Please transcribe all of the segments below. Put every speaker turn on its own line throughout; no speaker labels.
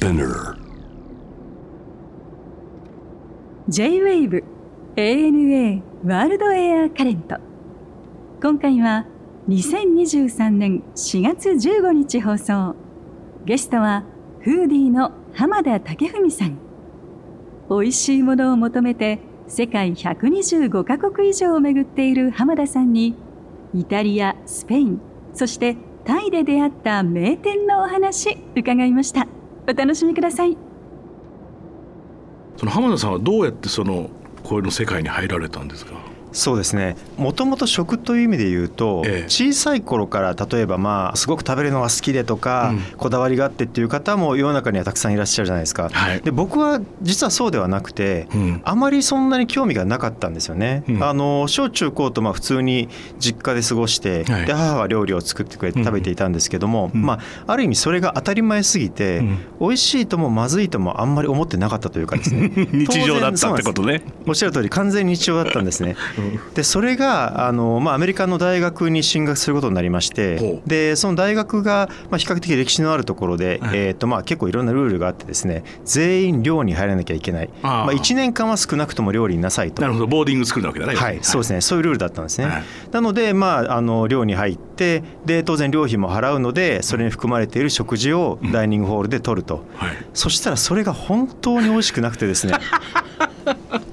Spinner.
J-WAVE ANA ワールドエアカレント今回は2023年4月15日放送。ゲストはフーディーの浜田武文さん。美味しいものを求めて世界125カ国以上を巡っている浜田さんにイタリアスペインそしてタイで出会った名店のお話伺いました。お楽しみください。
その浜田さんはどうやってその声の世界に入られたんですか？
そうですね。もともと食という意味で言うと、
ええ。
小さい頃から例えばまあすごく食べるのが好きでとか、
うん。
こだわりがあってっていう方も世の中にはたくさんいらっしゃるじゃないですか。
はい。
で僕は実はそうではなくて、
うん。
あまりそんなに興味がなかったんですよね。
うん。
あの小中高とまあ普通に実家で過ごして、
はい。
で母が料理を作ってくれて食べていたんですけども、
うん。
まあある意味それが当たり前すぎて、
うん。
美味しいともまずいともあんまり思ってなかったというかですね。
日常だったってことね。
おっしゃる通り完全に日常だったんですね。でそれがあの、まあ、アメリカの大学に進学することになりまし
ほ
て
う。
でその大学が、まあ、比較的歴史のあるところで、
はい。
えーとまあ、結構いろんなルールがあってですね全員寮に入らなきゃいけない。まあ、1年間は少なくとも寮にいなさいと。
なるほど。ボーディングスクールなわけだね。
はい、そうですね、そういうルールだったんですね。
はい。
なので、まあ、あの寮に入ってで、当然、寮費も払うので、それに含まれている食事をダイニングホールで取ると、
はい。
そしたらそれが本当に美味しくなくてですね、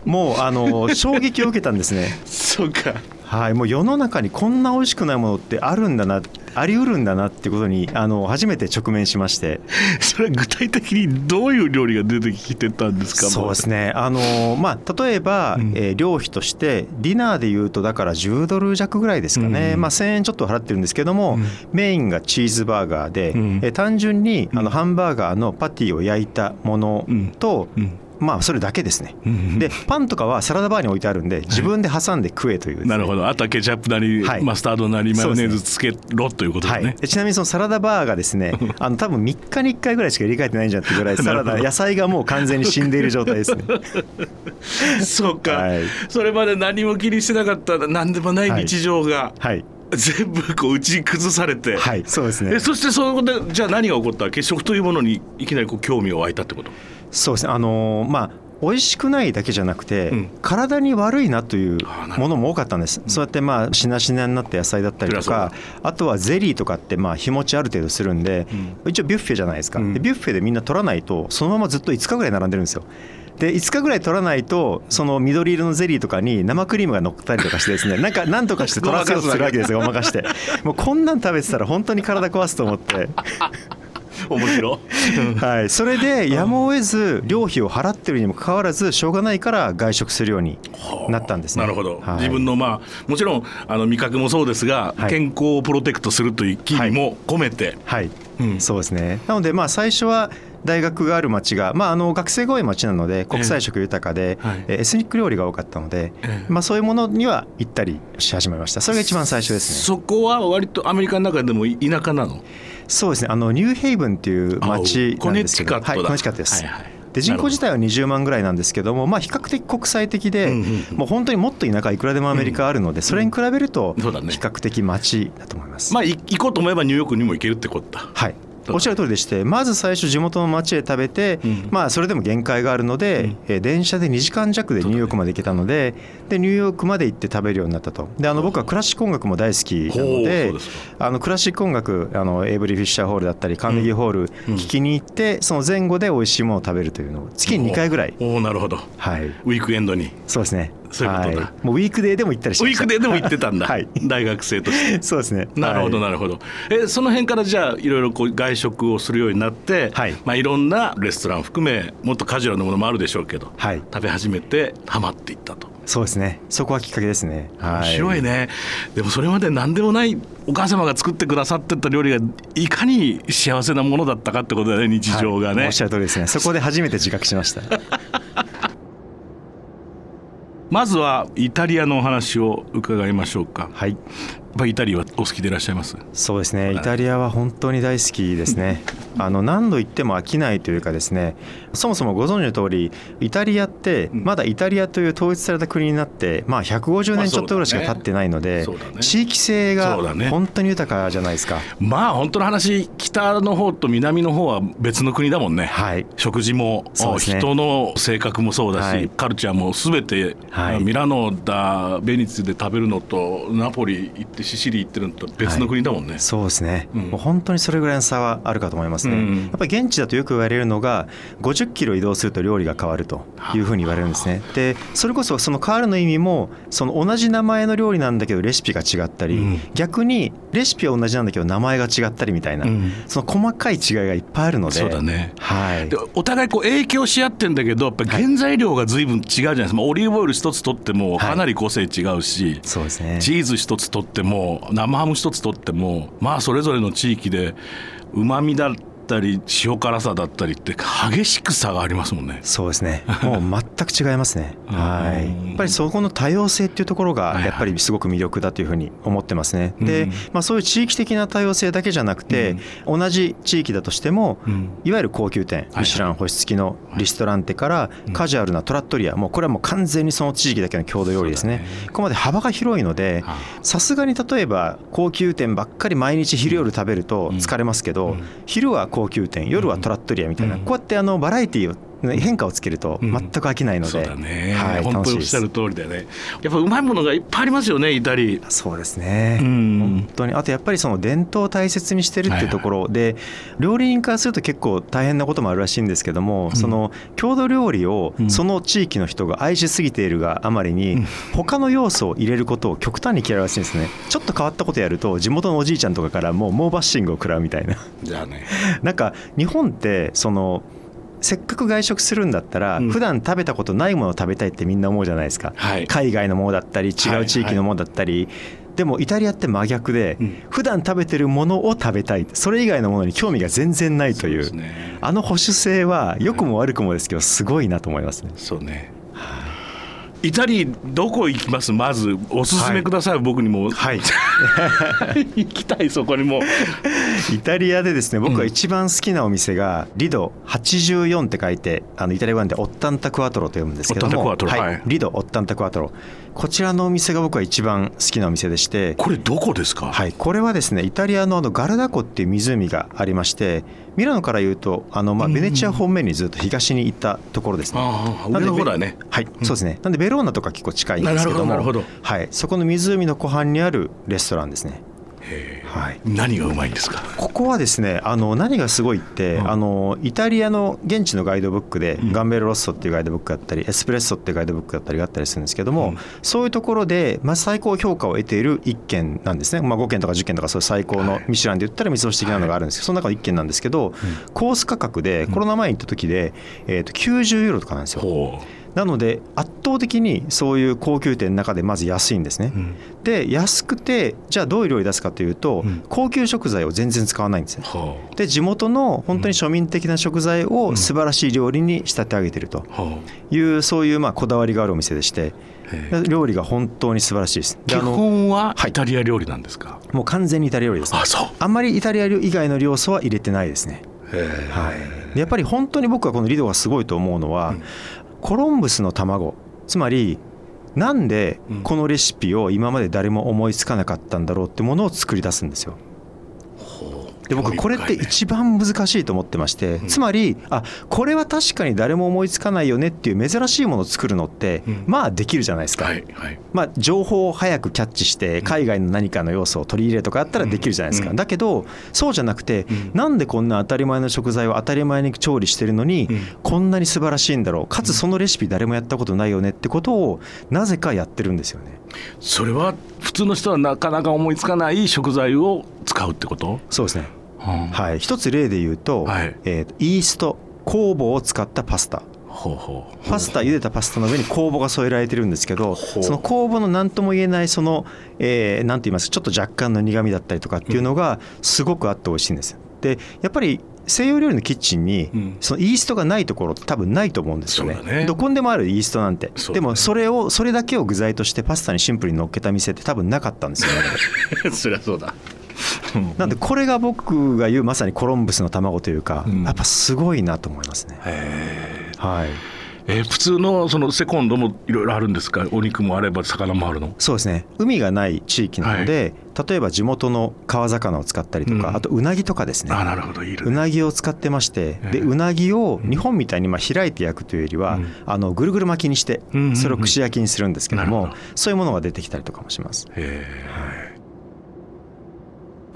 もうあの衝撃を受けたんですね。
そうか。
はい、もう世の中にこんな美味しくないものってあるんだな、あり得るんだなってことにあの初めて直面しまして。
それは具体的にどういう料理が出てきてたんですか？
そうですね、あのまあ、例えば、
うん。
えー寮費としてディナーでいうとだから10ドル弱ぐらいですかね、
うん
まあ、1000円ちょっと払ってるんですけども、
うん。
メインがチーズバーガーで、
うん。
えー単純にあ
うん。
のハンバーガーのパティを焼いたものと、
うん
まあ、それだけですね。
うん
でパンとかはサラダバーに置いてあるんで自分で挟んで食えという。ですね、
なるほど。あとはケチャップなり、
はい。
マスタードなりマヨネーズつ
そ
けろということ
はい
だね、、
でちなみにそのサラダバーがですね あの多分3日に1回ぐらいしか入れ替えてないんじゃんってぐらい サラダ野菜がもう完全に死んでいる状態ですね。
そうか、
はい。
それまで何も気にしてなかった何でもない。日常が、
はい、
全部こう打ち崩されて、
はい、そうですね。
え。そしてそこでじゃあ何が起こった？わけ食というものにいきなりこう興味を湧いたってこと？
そうですね。あのーまあ美味しくないだけじゃなくて、
うん。
体に悪いなというものも多かったんです、そうやってまあしなしなになった野菜だったりとかあとはゼリーとかってまあ日持ちある程度するんで、一応ビュッフェじゃないですか、
うん。
でビュッフェでみんな取らないとそのままずっと5日ぐらい並んでるんですよで5日ぐらい取らないとその緑色のゼリーとかに生クリームが乗ったりとかしてですね なんかなんとかして取らせようとするわけですよごまかして。もうこんなん食べてたら本当に体壊すと思って。
面白
はい、それでやむを得ず寮費を払ってるにもかかわらずしょうがないから外食するようになったんですね。
なるほど、
はい。
自分のまあもちろんあの味覚もそうですが、
はい。
健康をプロテクトするという意味も込めて、
はい、
うん。
そうですね。なのでまあ最初は大学がある町が、まあ、あの学生が多い町なので国際色豊かで、
はい。
えエスニック料理が多かったので、
ええ。
まあ、そういうものには行ったりし始めました。それが一番最初ですね。
そこは割とアメリカの中でも田舎なの？
そうですね。あのニューヘイブンっていう町なんですけど。
あコネチカットだ。
はい、コネチカットです、
はいはい。
で人口自体は20万ぐらいなんですけども、まあ、比較的国際的で、もう本当にもっと田舎いくらでもアメリカあるので、それに比べると比較的町だと思います。
まあい行こうと思えばニューヨークにも行けるってことだ
はいおっしゃる通りでしてまず最初地元の町へ食べて、
うん。
まあそれでも限界があるので、えー電車で2時間弱でニューヨークまで行けたのででニューヨークまで行って食べるようになったと。であの僕はクラシック音楽も大好きなのであのクラシック音楽あのエイブリー・フィッシャーホールだったりカーネギーホール聞きに行って、その前後で美味しいものを食べるというのを月に2回ぐらい、
おおなるほど。
はい、
ウィークエンドに。
そうですね
そういうことだ。
はい、もうウィークデーでも行ったりし
ウ
ました。
ィークデーでも行ってたんだ、
はい。
大学生として。
そうですね。
なるほど
はい。
なるほど、えその辺からじゃあいろいろこう外食をするようになって、
はい。
まあ、いろんなレストラン含めもっとカジュアルなものもあるでしょうけど、
はい。
食べ始めてハマっていったと。
そうですね。そこはきっかけですね。
面白いね、でもそれまで何でもないお母様が作ってくださってた料理がいかに幸せなものだったかってことだよね日常がね、
はい。おっしゃる通りですね。そこで初めて自覚しました
まずはイタリアのお話を伺いましょうか、
はい。
ぱりイタリアはお好きでいらっしゃいます？
そうですね。イタリアは本当に大好きですね。あの何度言っても飽きないというかですね。そもそもご存知の通りイタリアってまだイタリアという統一された国になって、まあ、150年ちょっとぐらいしか経ってないので、地域性が本当に豊かじゃないですか。
まあ本当の話北の方と南の方は別の国だもんね、
はい。
食事も、
ね。
人の性格もそうだし、
はい。
カルチャーも全て、
はい。
ミラノだベニツで食べるのとナポリ行ってシシリ行ってるのと別の国だもんね、
そうですね、
うん。
もう本当にそれぐらいの差はあるかと思いますね、
うん。
やっぱり現地だとよく言われるのが50キロ移動すると料理が変わるというふうに言われるんですね。でそれこそその変わるの意味もその同じ名前の料理なんだけどレシピが違ったり、
うん。
逆にレシピは同じなんだけど名前が違ったりみたいな、
うん。
その細かい違いがいっぱいあるので。
そうだね。
はい。
でお互いこう影響し合ってんだけどやっぱり原材料が随分違うじゃないです。か、まあオリーブオイル一つ取ってもかなり個性違うし、
そうですね。
チーズ一つ取っても生ハム一つ取ってもまあそれぞれの地域でうまみだったり塩辛さだったりって激しく差がありますもんね。
そうですね。もう全く違いますね。はい。
うん
やっぱりそこの多様性っていうところが
はいはい
やっぱりすごく魅力だというふうに思ってますね。で
うん、
まあそういう地域的な多様性だけじゃなくて、同じ地域だとしても、
うん
いわゆる高級店、
はい
ミシュラン星付きのリストランテからカジュアルなトラットリア、もうこれはもう完全にその地域だけの郷土料理ですね。ここまで幅が広いので
は、
さすがに例えば高級店ばっかり毎日昼夜食べると疲れますけど、
うん
昼は高級店夜はトラットリアみたいな、
うん。
こうやってあのバラエティーをね変化をつけると
うん。
全く飽きないので、
そうだね、
はい、
本当におっしゃる通りだよね。やっぱうまいものがいっぱいありますよねイタリ
そうですね、
うん。
本当に。あとやっぱりその伝統を大切にしてるってい。うところで、料理人からすると結構大変なこともあるらしいんですけども、その郷土料理を
うん。
その地域の人が愛しすぎているがあまりに、
うん。
他の要素を入れることを極端に嫌うらしいんですね。ちょっと変わったことやると地元のおじいちゃんとかからもう猛バッシングを食らうみたいな。
じゃあね。
なんか日本ってそのせっかく外食するんだったら、
うん。
普段食べたことないものを食べたいってみんな思うじゃないですか、
はい。
海外のものだったり違う地域のものだったり、でもイタリアって真逆で、
うん。
普段食べてるものを食べたい。それ以外のものに興味が全然ないという。
ね。
あの保守性は良くも悪くもですけどすごいなと思いますね。
そうねイタリーどこ行きます？まずおすすめください、僕にも。
はい。
行きたいそこにも。
イタリアでですね僕が一番好きなお店がリド84って書いてあのイタリア語でオッタンタクワトロと読むんですけども。は
はい。い。
リドオッタンタクワトロこちらのお店が僕は一番好きなお店でして。
これどこですか、
はい、これはですねイタリアのあのガルダ湖っていう湖がありましてミラノから言うとあの、まあ、ベネチア方面にずっと東に行ったところですね。
ああ
なんで
上の方だね。
はい、そうですね。なんでベローナとか結構近いんですけども、
なるほどなるほ
はい、そこの湖の湖畔にあるレストランですね。はい。
何がうまいんですか？
ここはですねあの何がすごいって、
うん。
あのイタリアの現地のガイドブックで、
ん。
ガンベルロッソっていうガイドブックだったりエスプレッソっていうガイドブックだったりがあったりするんですけども、
うん。
そういうところで、まあ、最高評価を得ている一軒なんですね、まあ、5軒とか10軒とかそういう最高の
はい。
ミシュランで言ったら三つ星的なのがあるんですけど、その中の一軒なんですけど、コース価格でコロナ前に行った時で、えー、と90ユーロとかなんですよ。
ほ
なので圧倒的にそういう高級店の中でまず安いんですね。
う、。うん。
で安くてじゃあどういう料理出すかというと、
うん。
高級食材を全然使わないんですね。
ほう
で地元の本当に庶民的な食材を素晴らしい料理に仕立て上げてるというそういうまあこだわりがあるお店でして料理が本当に素晴らしいです。で
基本は
はい。
イタリア料理なんですか、
もう完全にイタリア料理です。ね
あ。そう。
あんまりイタリア以外の要素は入れてないですね。はい、でやっぱり本当に僕はこのリドがすごいと思うのは、
うん
コロンブスの卵つまりなんで
うん
このレシピを今まで誰も思いつかなかったんだろうってものを作り出すんですよ。で僕これって一番難しいと思ってまして、
ん。
つまりあこれは確かに誰も思いつかないよねっていう珍しいものを作るのって、
うん。
まあできるじゃないですか、
はいはい。
まあ、情報を早くキャッチして海外の何かの要素を取り入れるとかあったらできるじゃないですか、
うん。
だけどそうじゃなくて、
うん。
なんでこんな当たり前の食材を当たり前に調理してるのに、
うん。
こんなに素晴らしいんだろう。かつそのレシピ誰もやったことないよねってことをなぜかやってるんですよね。
それは普通の人はなかなか思いつかない食材を使うってこと、
そうですね
は
はい、一つ例で言うと、
はい。
えーとイースト酵母を使ったパスタ。
ほうほう。
パスタ茹でたパスタの上に酵母が添えられてるんですけどその酵母の何とも言えないその、えー、なんて言いますかちょっと若干の苦味だったりとかっていうのがすごくあって美味しいんです。よでやっぱり西洋料理のキッチンに
うん。
そのイーストがないところって多分ないと思うんですよね。
ね。
どこにでもあるイーストなんて、
ね。
でもそれをそれだけを具材としてパスタにシンプルに乗っけた店って多分なかったんですよね。
そりゃそうだ
なんでこれが僕が言うまさにコロンブスの卵というか、
うん。
やっぱすごいなと思いますね。はい。
えー普通のそのセコンドもいろいろあるんですか？お肉もあれば魚もあるの？
そうですね。海がない地域なので、例えば地元の川魚を使ったりとか、
うん。
あとうなぎとかですね。
あなるほどいるね。
うなぎを使ってまして
ええ
でうなぎを日本みたいにまあ開いて焼くというよりは、
うん。
あのぐるぐる巻きにしてそれを串焼きにするんですけども、そういうものが出てきたりとかもします。
へー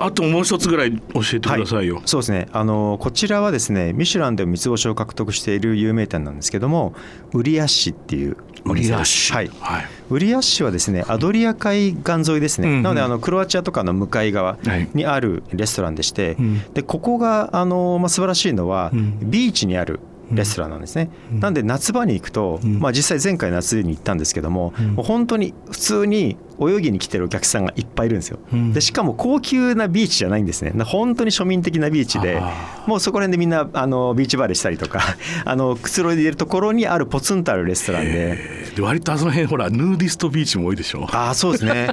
あともう一つぐらい教えてくださいよ、
そうですね。あのこちらはですねミシュランで三つ星を獲得している有名店なんですけどもウリアッシっていうお店です。はい、
はい。
ウリアッシはですねアドリア海岸沿いですね、
うんうん。
なのであのクロアチアとかの向かい側
はい。
にあるレストランでして、
うん。
でここがあの、まあ、素晴らしいのは、
うん。
ビーチにあるレストランなんですね、
うん。
なんで夏場に行くと、
うん。
まあ、実際前回夏に行ったんですけども,、
うん。
もう本当に普通に泳ぎに来てるお客さんがいっぱいいるんですよ、
うん。
でしかも高級なビーチじゃないんですね。本当に庶民的なビーチで
あ
もうそこら辺でみんなあのビーチバレーしたりとか あのくつろいでいるところにあるポツンとあるレストランで。
えー。で割とあその辺ほらヌーディストビーチも多いでしょ。
ああそうですね。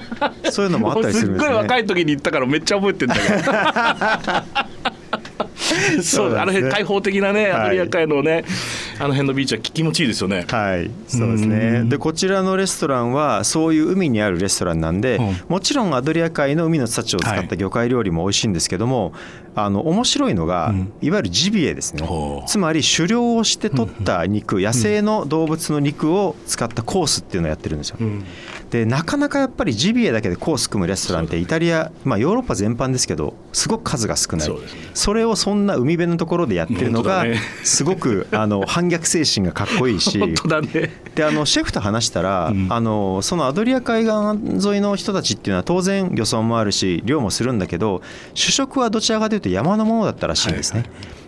そういうのもあったりするんですね。
っごい若い時に行ったからめっちゃ覚えてんだけど そうあの辺開放的なねアドリア海のね、あの辺のビーチは気持ちいいですよね。
はい、そうですね。でこちらのレストランはそういう海にあるレストランなんで、
うん。
もちろんアドリア海の海の幸を使った魚介料理も美味しいんですけども、あの面白いのが、
うん。
いわゆるジビエですね。つまり狩猟をして取った肉、野生の動物の肉を使ったコースっていうのをやってるんですよ。
うん。
でなかなかやっぱりジビエだけでコース組むレストランってイタリア、まあ、ヨーロッパ全般ですけどすごく数が少ない。
そ
れをそんな海辺のところでやってるのがすごくあの反 逆精神がかっこいいし。
本当だね。
であのシェフと話したら、
うん。
あのそのアドリア海岸沿いの人たちっていうのは当然漁村もあるし漁もするんだけど主食はどちらかというと山のものだったらしいんですね。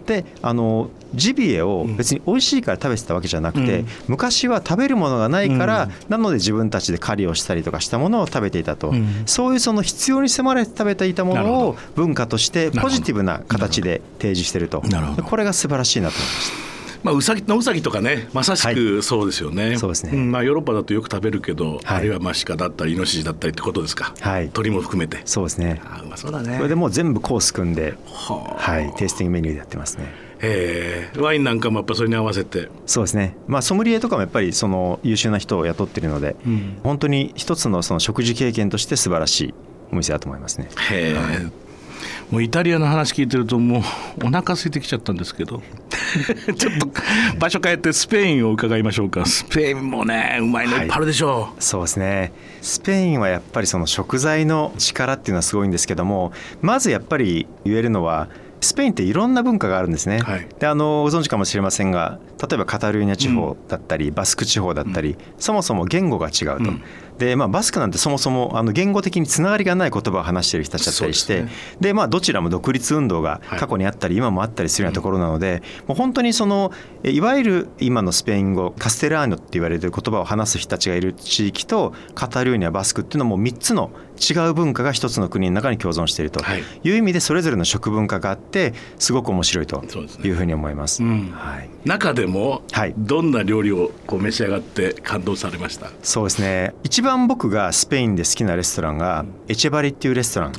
であのジビエを別に美味しいから食べてたわけじゃなくて、
うん。
昔は食べるものがないから、
うん。
なので自分たちで狩りをしたりとかしたものを食べていたと、
うん。
そういうその必要に迫られて食べていたものを文化としてポジティブな形で提示してると。これが素晴らしいなと思いました。
まあ、うさぎのうさぎとかねまさしくそうですよね、
そうですね。
んまあ、ヨーロッパだとよく食べるけど、
はい。
あるいはまあ鹿だったりイノシシだったりってことですか、
はい。
鳥も含めて。
そうですね。
あうまそうだね。
それでもう全部コース組んで、
はあ。
はい、テイスティングメニューでやってますね。
えーワインなんかもやっぱそれに合わせて、
そうですね、まあ、ソムリエとかもやっぱりその優秀な人を雇ってるので、
うん。
本当に一つのその食事経験として素晴らしいお店だと思いますね。
へえ、もうイタリアの話聞いてるともうお腹空いてきちゃったんですけど ちょっと場所変えてスペインを伺いましょうか。スペインもねうまいのいっぱいあるでしょう、
そうですね。スペインはやっぱりその食材の力っていうのはすごいんですけどもまずやっぱり言えるのはスペインっていろんな文化があるんですね。
はい。
であのご存知かもしれませんが例えばカタルーニャ地方だったり、バスク地方だったり、そもそも言語が違うと。
うん
でまあ、バスクなんてそもそもあの言語的につながりがない言葉を話している人たちだったりして
そう
で、まあ、どちらも独立運動が過去にあったり、今もあったりするようなところなので、もう本当にそのえいわゆる今のスペイン語カステラーニョって言われてる言葉を話す人たちがいる地域とカタルーニャバスクっていうのはもう3つの違う文化が一つの国の中に共存していると
はい。
いう意味でそれぞれの食文化があってすごく面白いというふうに思います。
うん。
はい。
中でも
はい。
どんな料理をこう召し上がって感動されました、
そうですね。一番僕がスペインで好きなレストランがエチェバリっていうレストラン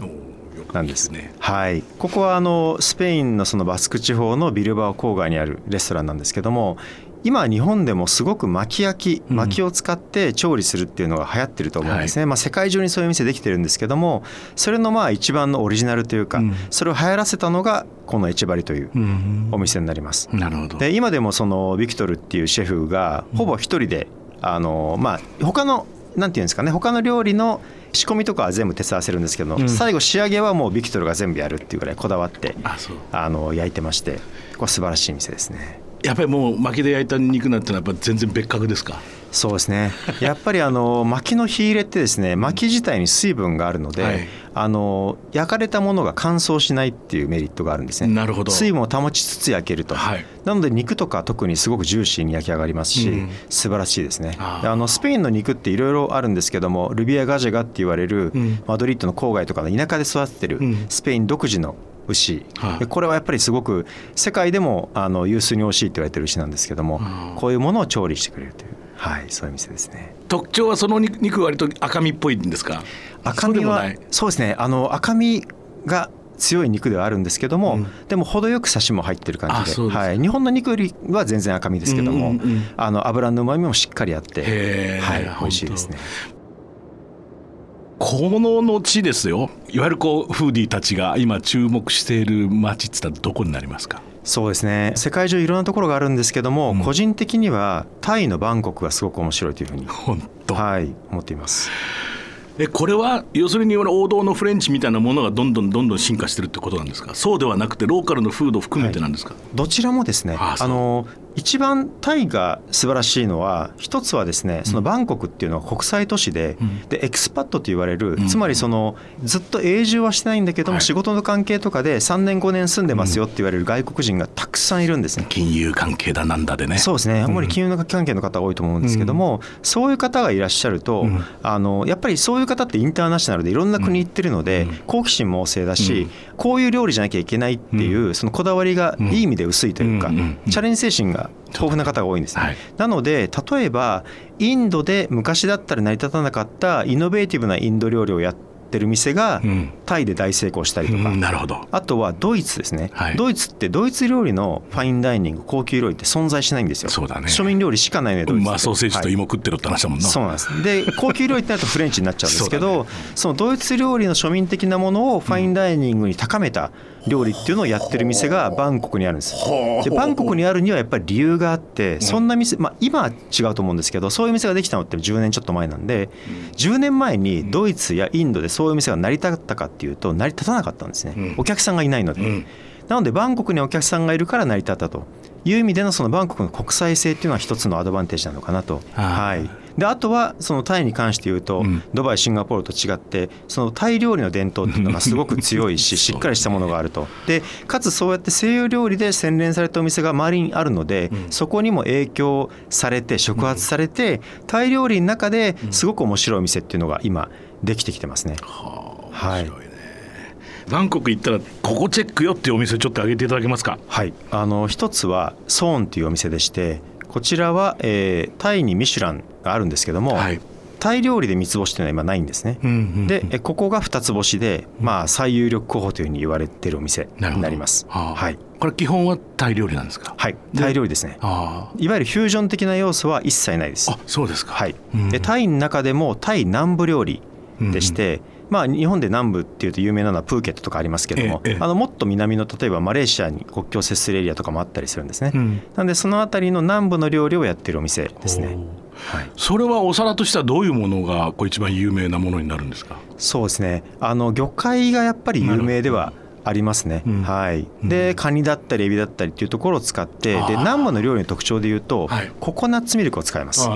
なんです。
ね
はい、ここはあのスペインのそのバスク地方のビルバオ郊外にあるレストランなんですけども今日本でもすごく巻き焼き
うん。
薪を使って調理するっていうのが流行ってると思うんですね、まあ、世界中にそういう店できてるんですけどもそれのまあ一番のオリジナルというか、
うん。
それを流行らせたのがこのエチェバリという
うん。
お店になります。
なるほど。
で今でもそのビクトルっていうシェフがほぼ一人で、あのまあ他のなんていうんですかね他の料理の仕込みとかは全部手伝わせるんですけど、
うん。
最後仕上げはもうビクトルが全部やるっていうぐらいこだわって
あ
の焼いてましてこれ素晴らしい店ですね。
やっぱりもう薪で焼いた肉なんてのはやっぱ全然別格ですか？
そうですね。やっぱりあの薪の火入れってですね薪自体に水分があるので、
はい。
あの焼かれたものが乾燥しないっていうメリットがあるんですね。
なるほど。
水分を保ちつつ焼けると、
はい。
なので肉とか特にすごくジューシーに焼き上がりますし、
うん。
素晴らしいですね。
あ
のスペインの肉っていろいろあるんですけどもルビアガジェガって言われる、
うん。
マドリッドの郊外とかの田舎で育ててる
うん。
スペイン独自の牛、
はい。
でこれはやっぱりすごく世界でもあの有数に美味しいって言われてる牛なんですけども、
うん。
こういうものを調理してくれるという、はい、そういう店ですね。
特徴はその肉肉割と赤身っぽいんですか？
赤身は
そうで
すね。あの赤身が強い肉ではあるんですけども、うん、でも程よくサシも入ってる感じではい、日本の肉よりは全然赤身ですけども、うんうんうん、あの油のうまみもしっかりあって、はい、美味しいですね。
この地ですよ。いわゆるこうフーディーたちが今注目している街って言ったらどこになりますか？
そうですね。世界中いろんなところがあるんですけども、うん、個人的にはタイのバンコクがすごく面白いというふうに
本当。
はい思っています。
えこれは要するに王道のフレンチみたいなものがどんどんどんどん進化してるってことなんですか？そうではなくてローカルのフード含めてなんですか、はい、
どちらもですねあの一番タイが素晴らしいのは一つはですねそのバンコクっていうのは国際都市で,、でエクスパットと言われる、つまりそのずっと永住はしてないんだけども、仕事の関係とかで3年5年住んでますよって言われる外国人がたくさんいるんですね。
金融関係だなんだでね。
そうですね。あんまり金融関係の方多いと思うんですけども、そういう方がいらっしゃると、あのやっぱりそういう方ってインターナショナルでいろんな国行ってるので、好奇心も旺盛だし、こういう料理じゃなきゃいけないっていうそのこだわりがいい意味で薄いというか、チャレンジ精神が豊富な方が多いんですね、はい、なので例えばインドで昔だったら成り立たなかったイノベーティブなインド料理をやってる店がタイで大成功したりとか、
うん、なるほど。
あとはドイツですね、はい、ドイツってドイツ料理のファインダイニング高級料理って存在しないんですよ。
そうだね。
庶民料理しかないねドイツ
まあソーセージと芋食ってるって話だもんな、
はい、そうなんです。で高級料理ってなるとフレンチになっちゃうんですけど そ、ね,、のドイツ料理の庶民的なものをファインダイニングに高めた料理っていうのをやってる店がバンコクにあるんです。でバンコクにあるにはやっぱり理由があってそんな店、まあ、今は違うと思うんですけどそういう店ができたのって10年ちょっと前なんで10年前にドイツやインドでそういう店が成り立ったかっていうと成り立たなかったんですね。お客さんがいないので。なのでバンコクにお客さんがいるから成り立ったという意味でのそのバンコクの国際性っていうのは一つのアドバンテージなのかなと。はいであとはそのタイに関して言うと、ドバイシンガポールと違ってそのタイ料理の伝統っていうのがすごく強いし しっかりしたものがあると。でかつそうやって西洋料理で洗練されたお店が周りにあるので、そこにも影響されて触発されて、タイ料理の中ですごく面白いお店っていうのが今できてきてますね。
はい。バンコク行ったらここチェックよっていうお店ちょっと挙げていただけますか？
はい。あの一つはソーンというお店でしてこちらは、えー、タイにミシュランがあるんですけども、はい、タイ料理で三つ星というのは今ないんですね、うんうんうん、でここが二つ星で、まあ、最有力候補というふうに言われているお店になります、
はい、これ基本はタイ料理なんですか？
はい。タイ料理ですね。いわゆるフュージョン的な要素は一切ないです。
あそうですか。
はい、でタイの中でもタイ南部料理でして、うんうんまあ、日本で南部っていうと有名なのはプーケットとかありますけども、あのもっと南の例えばマレーシアに国境を接するエリアとかもあったりするんですね、うん、なのでその辺りの南部の料理をやってるお店ですね。
はい、それはお皿としてはどういうものがこう一番有名なものになるんですか？
そうですね。あの魚介がやっぱり有名ではありますね、うん、はい、でカニだったりエビだったりっていうところを使ってで南部の料理の特徴でいうと、はい、ココナッツミルクを使います。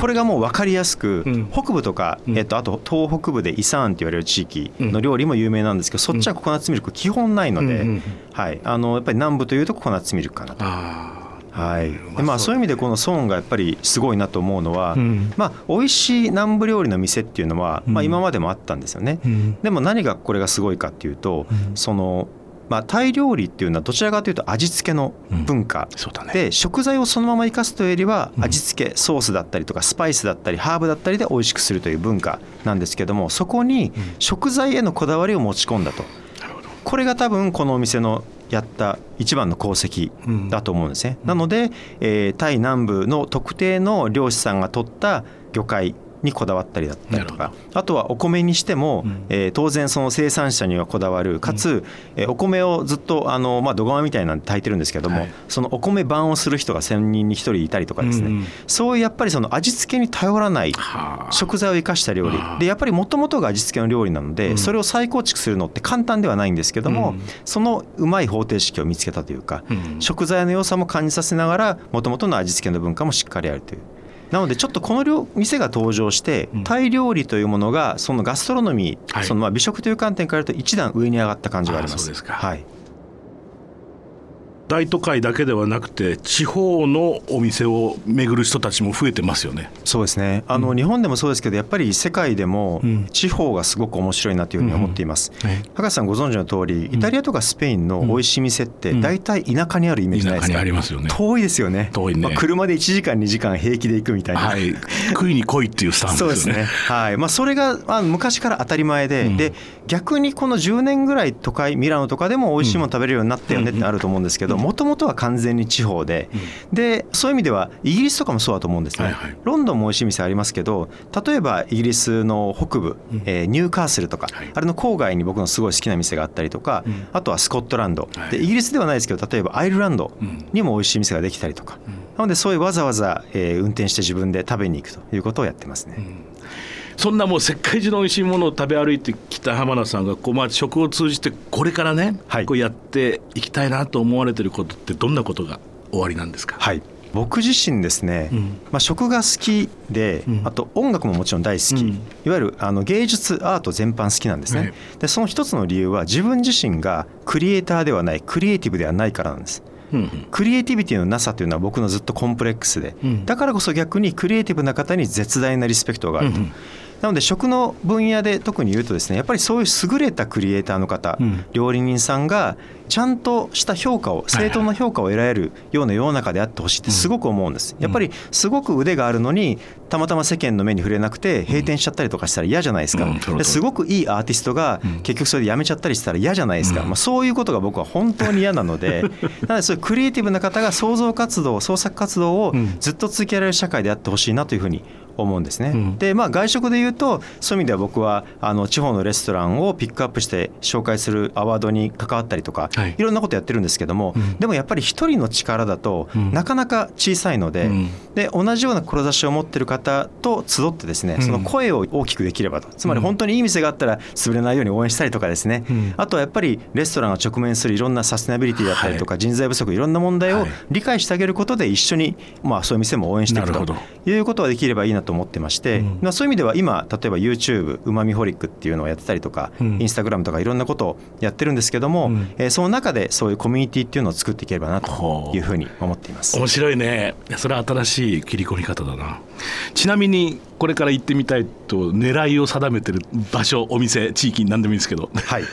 これがもう分かりやすく、うん、北部とか、えっと、あと東北部でイサーンって言われる地域の料理も有名なんですけど、そっちはココナッツミルク基本ないので、はい、あのやっぱり南部というとココナッツミルクかなと。はい。でまあ、そういう意味でこのソーンがやっぱりすごいなと思うのは、うん、まあ、美味しい南部料理の店っていうのは、まあ、今までもあったんですよね、うん、でも何がこれがすごいかっていうと、うん、そのまあ、タイ料理っていうのはどちらかというと味付けの文化、うんね、で食材をそのまま生かすというよりは味付け、ソースだったりとかスパイスだったりハーブだったりで美味しくするという文化なんですけどもそこに食材へのこだわりを持ち込んだと、これが多分このお店のやった一番の功績だと思うんですね、なので、えー、タイ南部の特定の漁師さんが取った魚介にこだわったりだったりとかあとはお米にしても、うん、えー、当然その生産者にはこだわるかつ、うん、えー、お米をずっとあの、まあ、土釜みたいなんで炊いてるんですけども、はい、そのお米版をする人が1,000人に1人いたりとかですね、うん、そういうやっぱりその味付けに頼らない食材を生かした料理。でやっぱりもともとが味付けの料理なので、それを再構築するのって簡単ではないんですけども、そのうまい方程式を見つけたというか、食材の良さも感じさせながらもともとの味付けの文化もしっかりあるという。なのでちょっとこの店が登場してタイ料理というものがそのガストロノミー、そのまあ美食という観点から言うと一段上に上がった感じがあります。
はい大都会だけではなくて地方のお店を巡る人たちも増えてますよね。
そうですね。あの、うん、日本でもそうですけどやっぱり世界でも地方がすごく面白いなというふうに思っています、うんうんはい、博士さんご存知の通りイタリアとかスペインの美味しい店って大体田舎にあるイメージないですか、
田舎にありますよね。
遠いですよね。
遠いね、まあ、
車で1時間2時間平気で行くみたいな、
はい、食いに来いっていうスタンスですね。
ね。はい。まあそれがまあ昔から当たり前で、で逆にこの10年ぐらい都会ミラノとかでも美味しいもの食べれるようになったよねってあると思うんですけどもともとは完全に地方で、でそういう意味ではイギリスとかもそうだと思うんですね、はいはい、ロンドンも美味しい店ありますけど例えばイギリスの北部、えー、ニューカースルとか、はい、あれの郊外に僕のすごい好きな店があったりとか、あとはスコットランド、でイギリスではないですけど例えばアイルランドにも美味しい店ができたりとか、なのでそういうわざわざ、えー、運転して自分で食べに行くということをやってますね。
そんなもう世界中の美味しいものを食べ歩いてきた浜田さんがこう、まあ、食を通じてこれからね、はい、こうやっていきたいなと思われてることってどんなことが終わりなんですか、
はい。僕自身ですね、うん、まあ、食が好きで、うん、あと音楽ももちろん大好き、うん、いわゆるあの芸術アート全般好きなんですね、はい、でその一つの理由は自分自身がクリエイターではないクリエイティブではないからなんです。クリエイティビティのなさというのは僕のずっとコンプレックスで、だからこそ逆にクリエイティブな方に絶大なリスペクトがあると。なので食の分野で特に言うとですねやっぱりそういう優れたクリエイターの方、うん、料理人さんがちゃんとした評価を正当な評価を得られるような世の中であってほしいってすごく思うんです。やっぱりすごく腕があるのにたまたま世間の目に触れなくて閉店しちゃったりとかしたら嫌じゃないですか。ですごくいいアーティストが結局それで辞めちゃったりしたら嫌じゃないですか。まあそういうことが僕は本当に嫌なので、なのでそういうクリエイティブな方が創造活動創作活動をずっと続けられる社会であってほしいなというふうに思うんですね。うん、でまあ外食でいうとそういう意味では僕はあの地方のレストランをピックアップして紹介するアワードに関わったりとか、はい、いろんなことやってるんですけども、うん、でもやっぱり一人の力だとなかなか小さいので,、で同じような志を持ってる方と集ってですねその声を大きくできればと。つまり本当にいい店があったら潰れないように応援したりとかですね、あとはやっぱりレストランが直面するいろんなサステナビリティだったりとか、人材不足いろんな問題を理解してあげることで一緒に、まあ、そういう店も応援していくということができればいいなと思ってまして、まあ、そういう意味では今例えば YouTube うまみホリックっていうのをやってたりとか、うん、インスタグラムとかいろんなことをやってるんですけども、うん、えー、その中でそういうコミュニティっていうのを作っていければなというふうに思っています。
面白いね。それは新しい切り込み方だな。ちなみにこれから行ってみたいと狙いを定めてる場所お店地域何でもいいんですけど。
はい。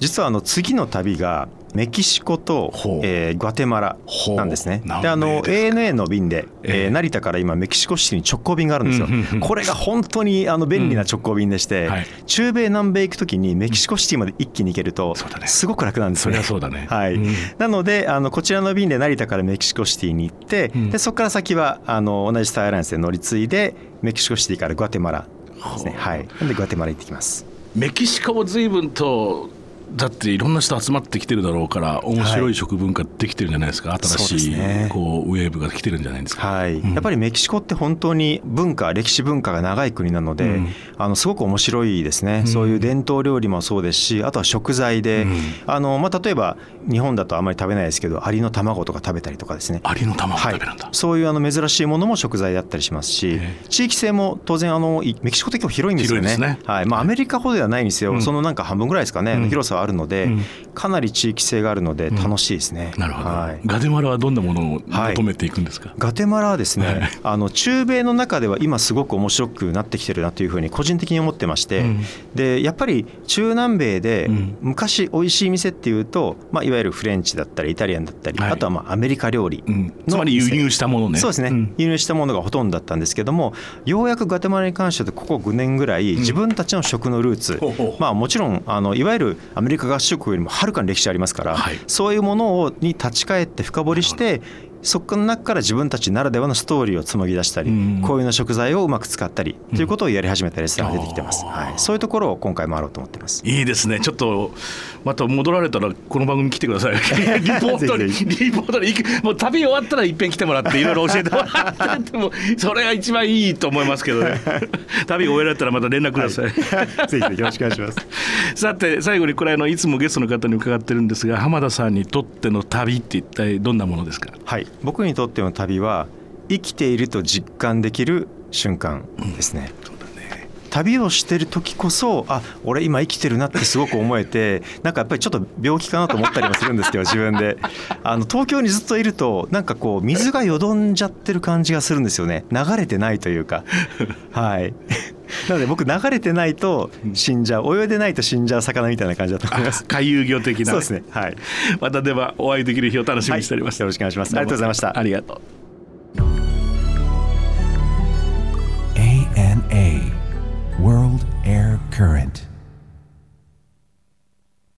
実はあの次の旅がメキシコと、えー、グアテマラなんですね。であの ANA の便で、えー、成田から今メキシコシティに直行便があるんですよ。これが本当にあの便利な直行便でして、中米南米行くときにメキシコシティまで一気に行けると、すごく楽なんです
ね。そうだね。
はい。うん、なのであのこちらの便で成田からメキシコシティに行って、うん、でそこから先はあの同じスターアイランスで乗り継いでメキシコシティからグアテマラですね。はい。なんでグアテマラ行ってきます。
メキシコも随分とだっていろんな人集まってきてるだろうから面白い食文化できてるんじゃないですか、はい、新しいこうウェーブが来てるんじゃないですか、
はい、うん、やっぱりメキシコって本当に文化歴史文化が長い国なので、うん、あのすごく面白いですね、うん、そういう伝統料理もそうですしあとは食材で、あのまあ、例えば日本だとあまり食べないですけどアリの卵とか食べたりとかですね。
アリの卵食べるんだ、
はい、そういうあの珍しいものも食材だったりしますし地域性も当然あのメキシコって結構広いんですよね、ね、はい。まあ、アメリカほどではないにせよ、そのなんか半分ぐらいですかね、広さはあるので、かなり地域性があるので楽しいですね、
うん、なるほど、はい、ガテマラはどんなものを求めていくんですか、はい、
ガテマラはですね、はい、あの中米の中では今すごく面白くなってきてるなというふうに個人的に思ってまして、うん、でやっぱり中南米で昔美味しい店っていうと、まあ、いわゆるフレンチだったりイタリアンだったり、あとはまあアメリカ料理。の、
つまり輸入したものね。
そうですね、輸入したものがほとんどだったんですけどもようやくガテマラに関してはここ5年ぐらい自分たちの食のルーツ、まあもちろんあのいわゆるアメリカ合衆国よりもはるかに歴史ありますから、はい、そういうものをに立ち返って深掘りしてそこの中から自分たちならではのストーリーを紡ぎ出したり、うん、こういうの食材をうまく使ったりということをやり始めたレストランが出てきてます、うん、はい、そういうところを今回回ろうと思ってます。
いいですね。ちょっとまた戻られたらこの番組来てください。リポートにリポートにもう旅終わったらいっぺん来てもらっていろいろ教えてもらってもそれが一番いいと思いますけどね。旅終えられたらまた連絡ください、
はい、ぜひよろしくお願いします。
さて最後にこれあのいつもゲストの方に伺ってるんですが浜田さんにとっての旅って一体どんなものですか？
はい僕にとっての旅は生きていると実感できる瞬間ですね、うん。旅をしてる時こそあ俺今生きてるなってすごく思えて なんかやっぱりちょっと病気かなと思ったりもするんですけど 自分で。あの東京にずっといるとなんかこう水がよどんじゃってる感じがするんですよね。流れてないというか。はいなので僕流れてないと死んじゃう。泳いでないと死んじゃう魚みたいな感じだと思います。
回遊魚的な、
そうですね。はい。
またではお会いできる日を楽しみにしております、
はい、よろしくお願いします。ありがとうございました。
ありがとう。
ANA World Air Current